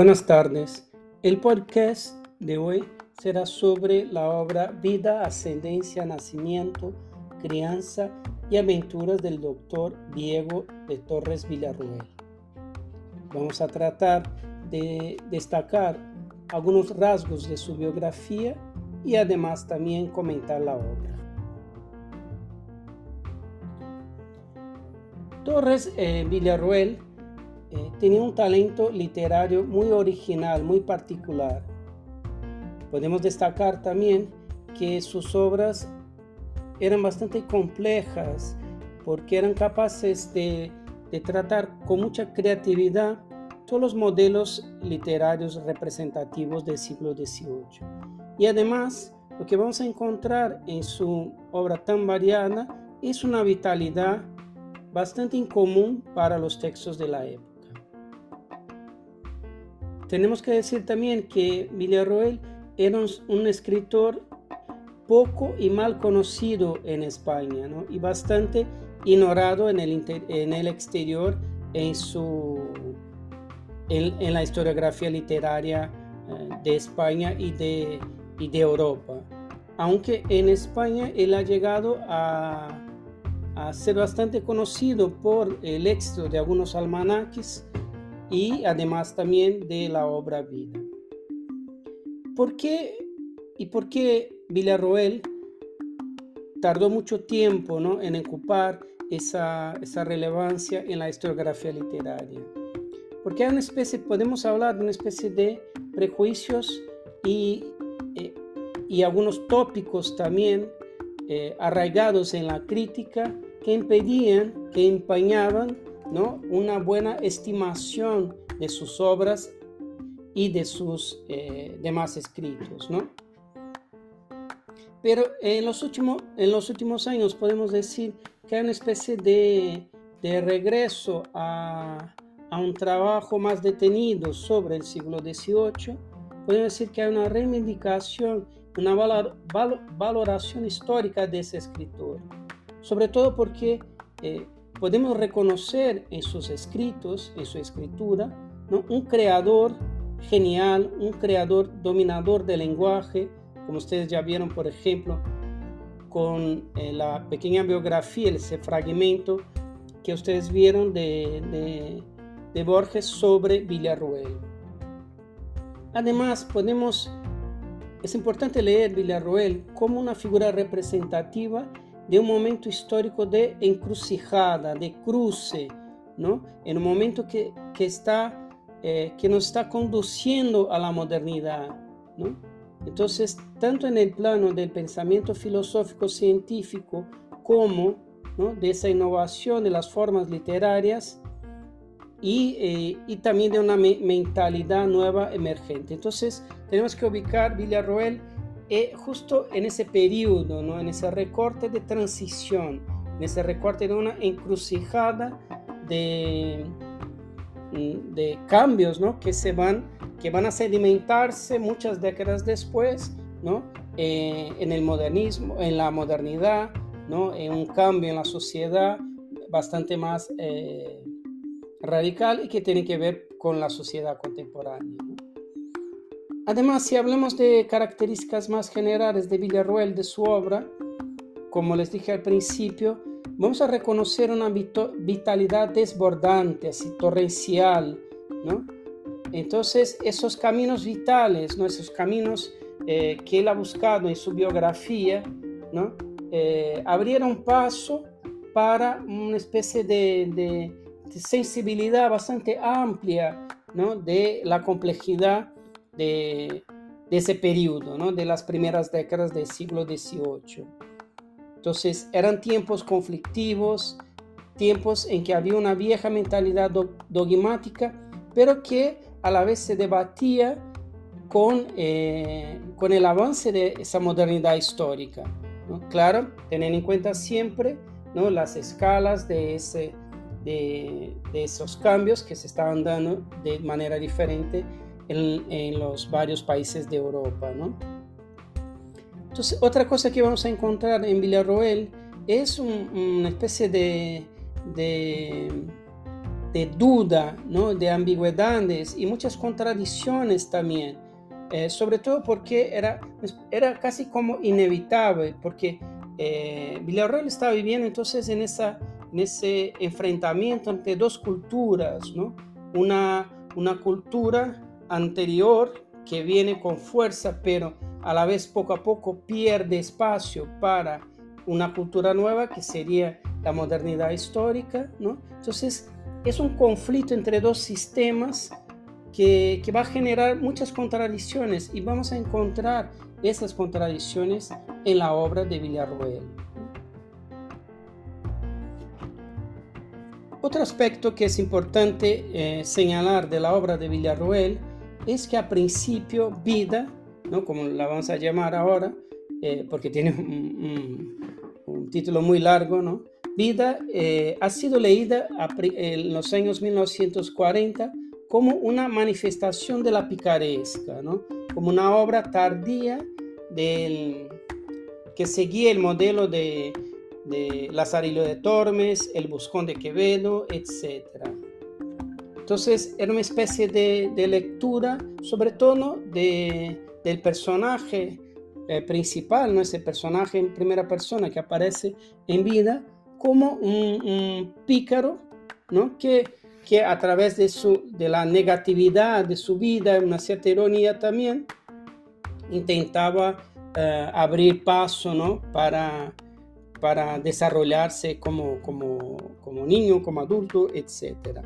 Buenas tardes. El podcast de hoy será sobre la obra Vida, Ascendencia, Nacimiento, Crianza y Aventuras del doctor Diego de Torres Villarruel. Vamos a tratar de destacar algunos rasgos de su biografía y además también comentar la obra. Torres eh, eh, tenía un talento literario muy original, muy particular. Podemos destacar también que sus obras eran bastante complejas porque eran capaces de, de tratar con mucha creatividad todos los modelos literarios representativos del siglo XVIII. Y además, lo que vamos a encontrar en su obra tan variada es una vitalidad bastante incomún para los textos de la época. Tenemos que decir también que Villarroel era un, escritor poco y mal conocido en España y bastante ignorado en el, exterior en, la historiografía literaria eh, de España y de, y de Europa. Aunque en España él ha llegado a, a ser bastante conocido por el éxito de algunos almanaques y además también de la obra Vida. ¿Por qué y por qué Villarroel tardó mucho tiempo ¿no? en ocupar esa, esa relevancia en la historiografía literaria? Porque hay una especie, podemos hablar de una especie de prejuicios y, eh, y algunos tópicos también eh, arraigados en la crítica que impedían, que empañaban ¿no? una buena estimación de sus obras y de sus eh, demás escritos. ¿no? Pero en los, últimos, en los últimos años podemos decir que hay una especie de, de regreso a, a, un trabajo más detenido sobre el siglo XVIII. Podemos decir que hay una reivindicación, una valoración histórica de ese escritor, sobre todo porque eh, podemos reconocer en sus escritos, en su escritura, un creador genial, un creador dominador del lenguaje, como ustedes ya vieron, por ejemplo, con eh, la pequeña biografía, ese fragmento que ustedes vieron de, Borges sobre Villarroel. Además, es importante leer Villarroel como una figura representativa de un momento histórico de encrucijada, de cruce, ¿no? En un momento que, que está, eh, que nos está conduciendo a la modernidad, ¿no? Entonces, tanto en el plano del pensamiento filosófico científico como de esa innovación de las formas literarias y, eh, y también de una mentalidad nueva emergente. Entonces, tenemos que ubicar Villarroel eh, justo en ese periodo, ¿no? en ese recorte de transición, en ese recorte de una encrucijada de, mm, de cambios ¿no? que, se van, que van a sedimentarse muchas décadas después ¿no? Eh, en el modernismo, en la modernidad, ¿no? en un cambio en la sociedad bastante más eh, radical y que tiene que ver con la sociedad contemporánea. Además, si hablamos de características más generales de Villarroel, de su obra, como les dije al principio, vamos a reconocer una vitalidad desbordante, así torrencial, ¿no? Entonces, esos caminos vitales, ¿no? esos caminos eh, que él ha buscado en su biografía, ¿no? Eh, abrieron paso para una especie de, sensibilidad bastante amplia ¿no? de la complejidad de, ese periodo, ¿no? de las primeras décadas del siglo XVIII. Entonces eran tiempos conflictivos, tiempos en que había una vieja mentalidad dogmática, pero que a la vez se debatía con, eh, con el avance de esa modernidad histórica. Claro, teniendo en cuenta siempre ¿no? las escalas de, ese, de esos cambios que se estaban dando de manera diferente en, los varios países de Europa. Entonces, otra cosa que vamos a encontrar en Villarroel es una especie de, de, duda, ¿no? de ambigüedades y muchas contradicciones también. Eh, sobre todo porque era, era casi como inevitable, porque eh, Villarreal estaba viviendo entonces en, esa, en ese enfrentamiento entre dos culturas, ¿no? una, una cultura anterior que viene con fuerza, pero a la vez poco a poco pierde espacio para una cultura nueva que sería la modernidad histórica, ¿no? Entonces, es un conflicto entre dos sistemas que, que, va a generar muchas contradicciones y vamos a encontrar esas contradicciones en la obra de Villarroel. Otro aspecto que es importante eh, señalar de la obra de Villarroel es que a principio vida, ¿no? como la vamos a llamar ahora, eh, porque tiene un, título muy largo, ¿no? Vida eh, ha sido leída en los años 1940 como una manifestación de la picaresca, ¿no? como una obra tardía del, que seguía el modelo de, de Lazarillo de Tormes, El Buscón de Quevedo, etc. Entonces era una especie de, lectura, sobre todo de, del personaje eh, principal, ¿no? ese personaje en primera persona que aparece en vida, como un, pícaro ¿no? que, que a través de, su, de la negatividad de su vida, una cierta ironía también, intentaba uh, abrir paso ¿no? para, para desarrollarse como, como, como niño, como adulto, etc.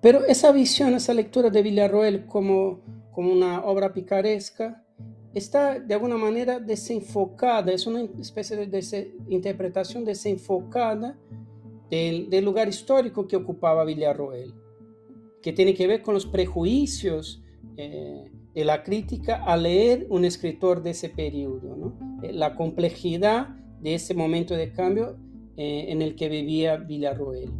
Pero esa visión, esa lectura de Villarroel como, como una obra picaresca, está de alguna manera desenfocada, es una especie de interpretación desenfocada del, del, lugar histórico que ocupaba Villarroel, que tiene que ver con los prejuicios eh, de la crítica a leer un escritor de ese periodo, ¿no? Eh, la complejidad de ese momento de cambio eh, en el que vivía Villarroel.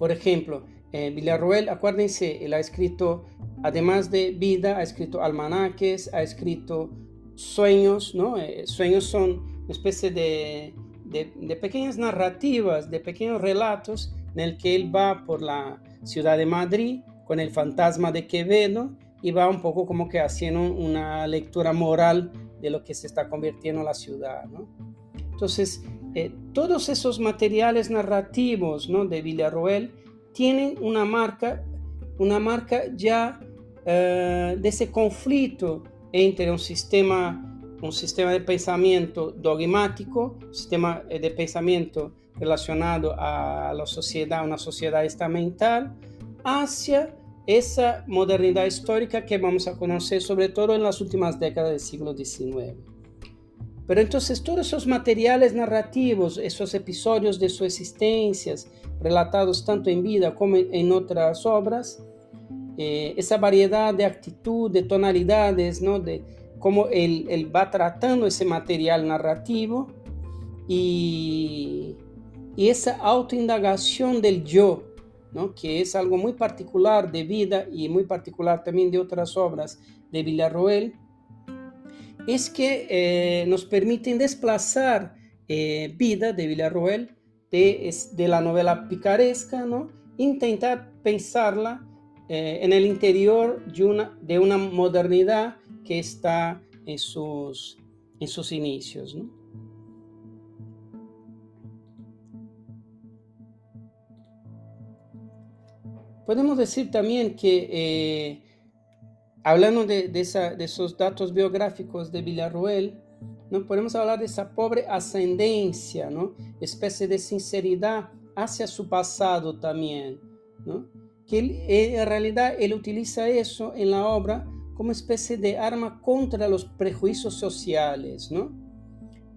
Por ejemplo, eh, Villarroel, acuérdense, él ha escrito, además de vida, ha escrito almanaques, ha escrito sueños, ¿no? Eh, sueños son una especie de, de, pequeñas narrativas, de pequeños relatos en el que él va por la ciudad de Madrid con el fantasma de Quevedo y va un poco como que haciendo una lectura moral de lo que se está convirtiendo la ciudad, ¿no? Entonces, eh, todos esos materiales narrativos ¿no? de Villarroel tienen una marca, una marca ya eh, de ese conflicto entre un sistema, un sistema de pensamiento dogmático, un sistema eh, de pensamiento relacionado a la sociedad, una sociedad estamental, hacia esa modernidad histórica que vamos a conocer sobre todo en las últimas décadas del siglo XIX. Pero entonces todos esos materiales narrativos, esos episodios de sus existencias, relatados tanto en vida como en otras obras, eh, esa variedad de actitud, de tonalidades, ¿no? de cómo él, va tratando ese material narrativo y, y esa autoindagación del yo, ¿no? que es algo muy particular de vida y muy particular también de otras obras de Villarroel, es que eh, nos permiten desplazar eh, vida de Villarroel de, la novela picaresca, ¿no? intentar pensarla eh, en el interior de una, de una modernidad que está en sus, sus inicios. Podemos decir también que hablando de, esos datos biográficos de Villarroel, ¿no? podemos hablar de esa pobre ascendencia, ¿no? especie de sinceridad hacia su pasado también, ¿no? que en realidad él utiliza eso en la obra como especie de arma contra los prejuicios sociales, ¿no?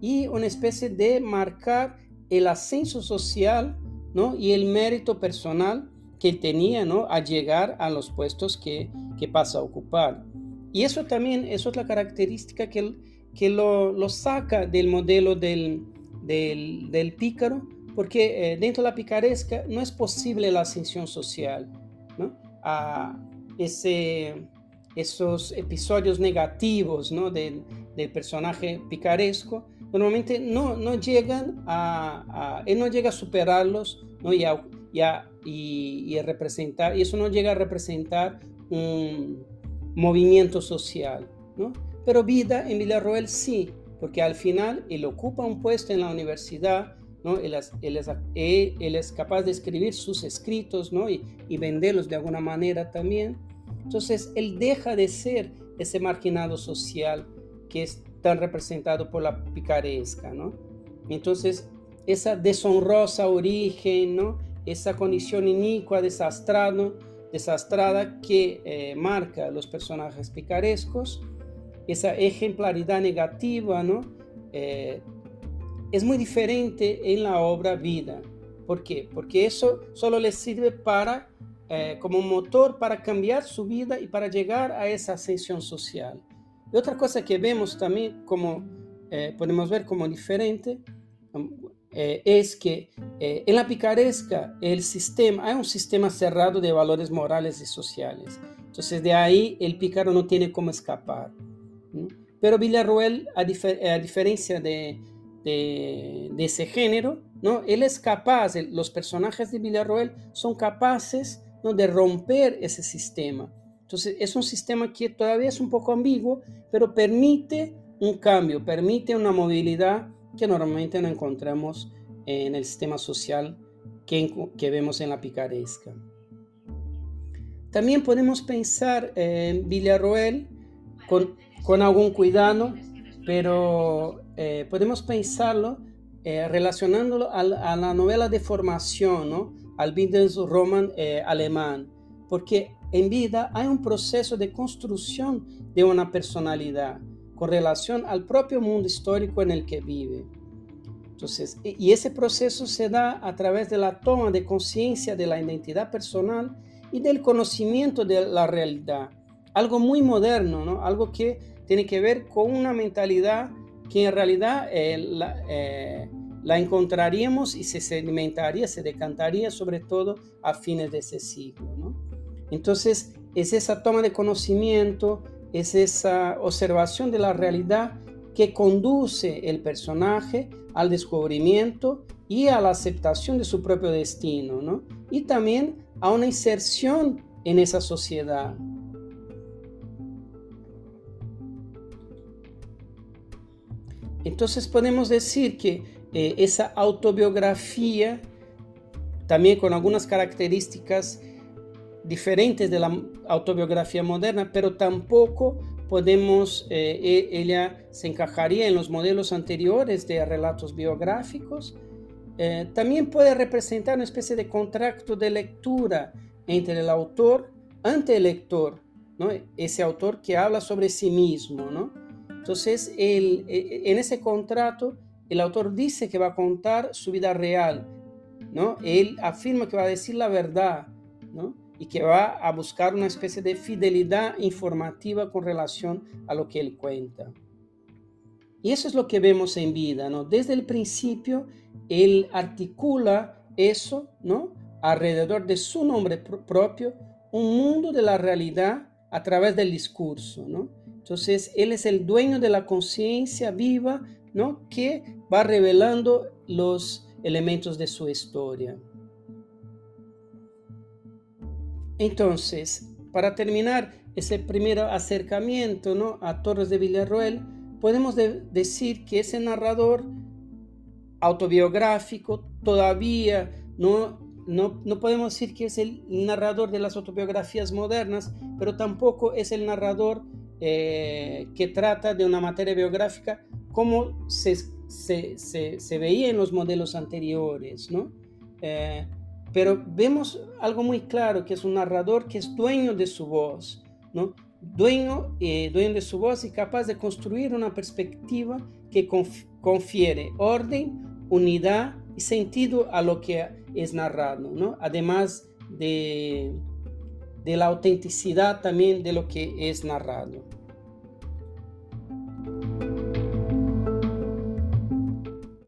y una especie de marcar el ascenso social ¿no? y el mérito personal que tenía ¿no? a llegar a los puestos que, que pasa a ocupar. Y eso también es otra característica que, que lo, lo saca del modelo del, del, del, pícaro, porque eh, dentro de la picaresca no es posible la ascensión social, ¿no? A ese, esos episodios negativos ¿no? del, del personaje picaresco normalmente no, no llegan a, él no llega a superarlos ¿no? y, a, y, representar, y eso no llega a representar un movimiento social, ¿no? Pero Vida en Villarroel sí, porque al final él ocupa un puesto en la universidad, ¿no? Él es, él es, él es capaz de escribir sus escritos, ¿no? Y, y venderlos de alguna manera también. Entonces, él deja de ser ese marginado social que es tan representado por la picaresca, ¿no? Entonces, esa deshonrosa origen, ¿no? Esa condición inicua, desastrado, desastrada que eh, marca los personajes picarescos, esa ejemplaridad negativa, ¿no? Eh, es muy diferente en la obra Vida. ¿Por qué? Porque eso solo le sirve para, eh, como motor para cambiar su vida y para llegar a esa ascensión social. Y otra cosa que vemos también como, eh, podemos ver como diferente, eh, es que eh, en la picaresca el sistema, hay un sistema cerrado de valores morales y sociales. Entonces de ahí el pícaro no tiene cómo escapar. Pero Villarroel, a, a diferencia de, de, de, ese género, ¿no? él es capaz, los personajes de Villarroel son capaces ¿no? de romper ese sistema entonces es un sistema que todavía es un poco ambiguo, pero permite un cambio, permite una movilidad que normalmente no encontramos en el sistema social que, que vemos en la picaresca. También podemos pensar en Villarroel con, con algún cuidado, pero eh, podemos pensarlo eh, relacionándolo a, la novela de formación, ¿no? al Bildungsroman eh, alemán, porque en vida hay un proceso de construcción de una personalidad con relación al propio mundo histórico en el que vive. Y ese proceso se da a través de la toma de conciencia de la identidad personal y del conocimiento de la realidad. Algo muy moderno, ¿no? Algo que tiene que ver con una mentalidad que en realidad eh, la, eh, la, encontraríamos y se sedimentaría, se decantaría sobre todo a fines de ese siglo. Entonces, es esa toma de conocimiento, es esa observación de la realidad que conduce el personaje al descubrimiento y a la aceptación de su propio destino, ¿no? Y también a una inserción en esa sociedad. Entonces podemos decir que eh, esa autobiografía, también con algunas características diferentes de la autobiografía moderna, pero tampoco podemos, eh, e, ella se encajaría en los modelos anteriores de relatos biográficos. Eh, también puede representar una especie de contrato de lectura entre el autor ante el lector, ¿no? ese autor que habla sobre sí mismo. ¿no? Entonces, el, e, en ese contrato, el autor dice que va a contar su vida real, ¿no? él afirma que va a decir la verdad. ¿no? Y que va a buscar una especie de fidelidad informativa con relación a lo que él cuenta. Y eso es lo que vemos en vida, ¿no? Desde el principio, él articula eso, ¿no? Alrededor de su nombre propio, un mundo de la realidad a través del discurso, ¿no? Entonces, él es el dueño de la conciencia viva, ¿no? Que va revelando los elementos de su historia. Entonces, para terminar ese primer acercamiento ¿no? a Torres de Villarroel, podemos decir que ese narrador autobiográfico todavía no, no, no, podemos decir que es el narrador de las autobiografías modernas, pero tampoco es el narrador eh, que trata de una materia biográfica como se, se, se, veía en los modelos anteriores. ¿no? Eh, pero vemos algo muy claro, que es un narrador que es dueño de su voz, ¿no? Dueño, eh, dueño de su voz y capaz de construir una perspectiva que confiere orden, unidad y sentido a lo que es narrado, ¿no? Además de, de la autenticidad también de lo que es narrado.